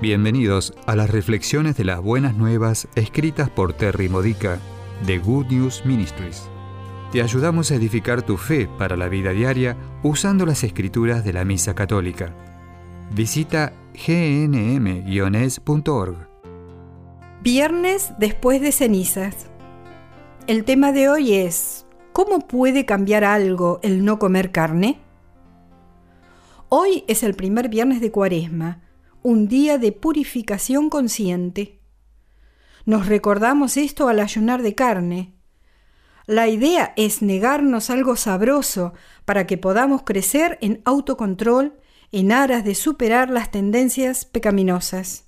Bienvenidos a las reflexiones de las buenas nuevas escritas por Terry Modica de Good News Ministries. Te ayudamos a edificar tu fe para la vida diaria usando las escrituras de la Misa Católica. Visita gnm-es.org. Viernes después de cenizas. El tema de hoy es ¿Cómo puede cambiar algo el no comer carne? Hoy es el primer viernes de Cuaresma un día de purificación consciente. Nos recordamos esto al ayunar de carne. La idea es negarnos algo sabroso para que podamos crecer en autocontrol en aras de superar las tendencias pecaminosas.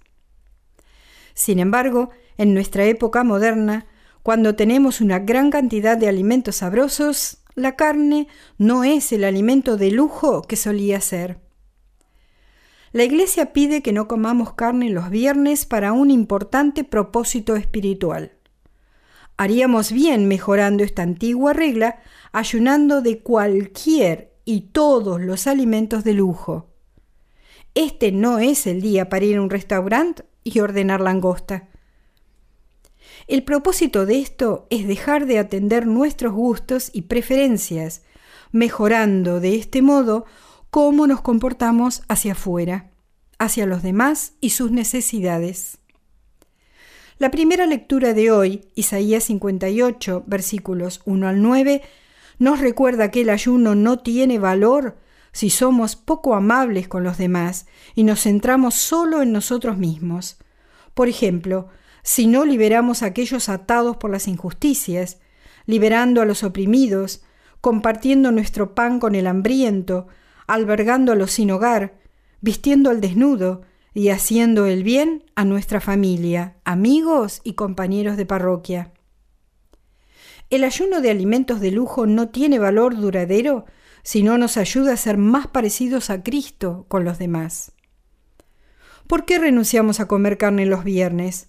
Sin embargo, en nuestra época moderna, cuando tenemos una gran cantidad de alimentos sabrosos, la carne no es el alimento de lujo que solía ser. La Iglesia pide que no comamos carne los viernes para un importante propósito espiritual. Haríamos bien mejorando esta antigua regla, ayunando de cualquier y todos los alimentos de lujo. Este no es el día para ir a un restaurante y ordenar langosta. El propósito de esto es dejar de atender nuestros gustos y preferencias, mejorando de este modo cómo nos comportamos hacia afuera, hacia los demás y sus necesidades. La primera lectura de hoy, Isaías 58, versículos 1 al 9, nos recuerda que el ayuno no tiene valor si somos poco amables con los demás y nos centramos solo en nosotros mismos. Por ejemplo, si no liberamos a aquellos atados por las injusticias, liberando a los oprimidos, compartiendo nuestro pan con el hambriento, albergando a los sin hogar, vistiendo al desnudo y haciendo el bien a nuestra familia, amigos y compañeros de parroquia. El ayuno de alimentos de lujo no tiene valor duradero si no nos ayuda a ser más parecidos a Cristo con los demás. ¿Por qué renunciamos a comer carne los viernes?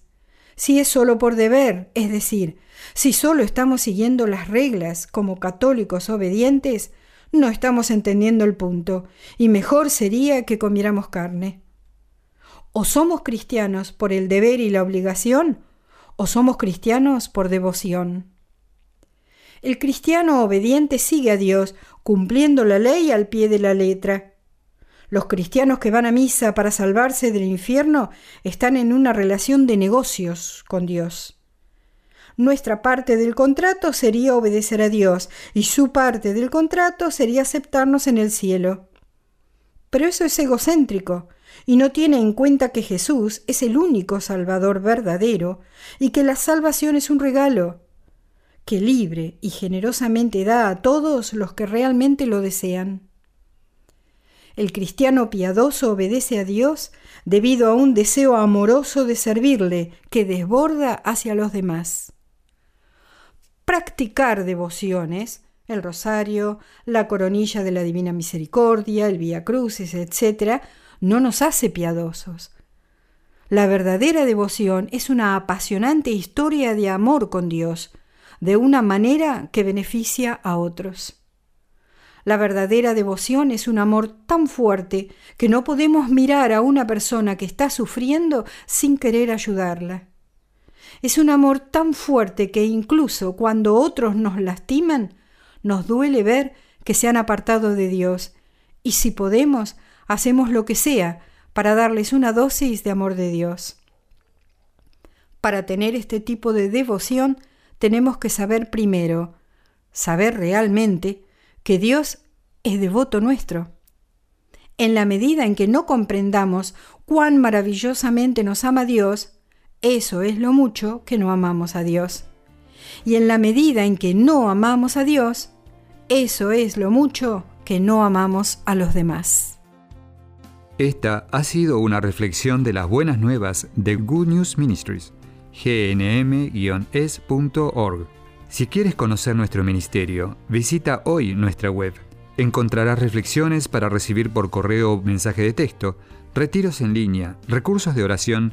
Si es solo por deber, es decir, si solo estamos siguiendo las reglas como católicos obedientes, no estamos entendiendo el punto, y mejor sería que comiéramos carne. O somos cristianos por el deber y la obligación, o somos cristianos por devoción. El cristiano obediente sigue a Dios, cumpliendo la ley al pie de la letra. Los cristianos que van a misa para salvarse del infierno están en una relación de negocios con Dios. Nuestra parte del contrato sería obedecer a Dios y su parte del contrato sería aceptarnos en el cielo. Pero eso es egocéntrico y no tiene en cuenta que Jesús es el único Salvador verdadero y que la salvación es un regalo que libre y generosamente da a todos los que realmente lo desean. El cristiano piadoso obedece a Dios debido a un deseo amoroso de servirle que desborda hacia los demás practicar devociones, el rosario, la coronilla de la Divina Misericordia, el Vía Crucis, etc., no nos hace piadosos. La verdadera devoción es una apasionante historia de amor con Dios, de una manera que beneficia a otros. La verdadera devoción es un amor tan fuerte que no podemos mirar a una persona que está sufriendo sin querer ayudarla. Es un amor tan fuerte que incluso cuando otros nos lastiman, nos duele ver que se han apartado de Dios, y si podemos, hacemos lo que sea para darles una dosis de amor de Dios. Para tener este tipo de devoción, tenemos que saber primero, saber realmente, que Dios es devoto nuestro. En la medida en que no comprendamos cuán maravillosamente nos ama Dios, eso es lo mucho que no amamos a Dios. Y en la medida en que no amamos a Dios, eso es lo mucho que no amamos a los demás. Esta ha sido una reflexión de las buenas nuevas de Good News Ministries, gnm-es.org. Si quieres conocer nuestro ministerio, visita hoy nuestra web. Encontrarás reflexiones para recibir por correo o mensaje de texto, retiros en línea, recursos de oración